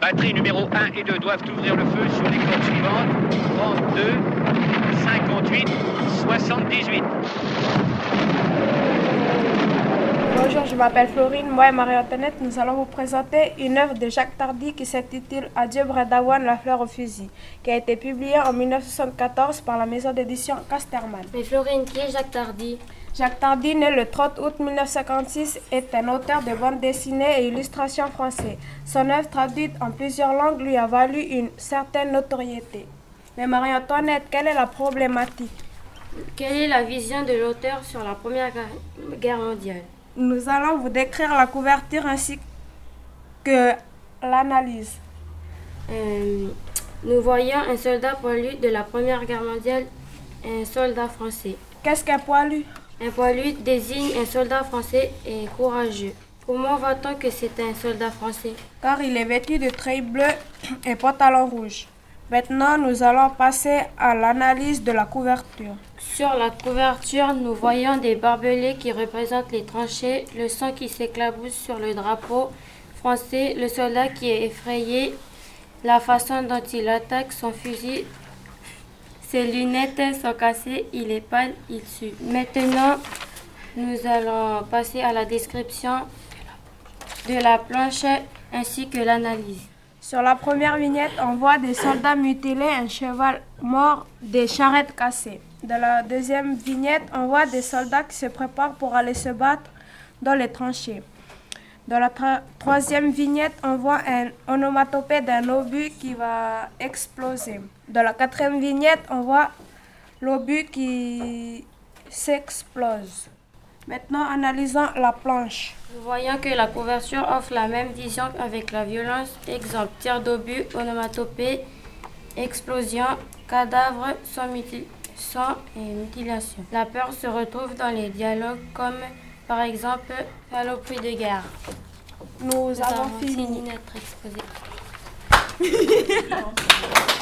Batterie numéro 1 et 2 doivent ouvrir le feu sur les cordes suivantes. 32, 58, 78. Bonjour, je m'appelle Florine. Moi et Marie-Antoinette, nous allons vous présenter une œuvre de Jacques Tardy qui s'intitule Adieu Bradawan, la fleur au fusil, qui a été publiée en 1974 par la maison d'édition Casterman. Mais Florine, qui est Jacques Tardy? Jacques Tardy, né le 30 août 1956, est un auteur de bande dessinée et illustrations français. Son œuvre traduite en plusieurs langues lui a valu une certaine notoriété. Mais Marie-Antoinette, quelle est la problématique? Quelle est la vision de l'auteur sur la Première Guerre mondiale? Nous allons vous décrire la couverture ainsi que l'analyse. Euh, nous voyons un soldat poilu de la Première Guerre mondiale, un soldat français. Qu'est-ce qu'un poilu? Un poilu désigne un soldat français et courageux. Comment voit-on que c'est un soldat français? Car il est vêtu de treilles bleues et pantalon rouge. Maintenant, nous allons passer à l'analyse de la couverture. Sur la couverture, nous voyons des barbelés qui représentent les tranchées, le sang qui s'éclabousse sur le drapeau français, le soldat qui est effrayé, la façon dont il attaque son fusil. Ses lunettes sont cassées, il est pâle, il sue. Maintenant, nous allons passer à la description de la planche ainsi que l'analyse. Sur la première vignette, on voit des soldats mutilés, un cheval mort, des charrettes cassées. Dans la deuxième vignette, on voit des soldats qui se préparent pour aller se battre dans les tranchées. Dans la troisième vignette, on voit un onomatopée d'un obus qui va exploser. Dans la quatrième vignette, on voit l'obus qui s'explose. Maintenant, analysons la planche. Nous voyons que la couverture offre la même vision avec la violence. Exemple, tir d'obus, onomatopée, explosion, cadavre, sang et mutilation. La peur se retrouve dans les dialogues comme par exemple saloperie de guerre. Nous, Nous avons fini notre exposé.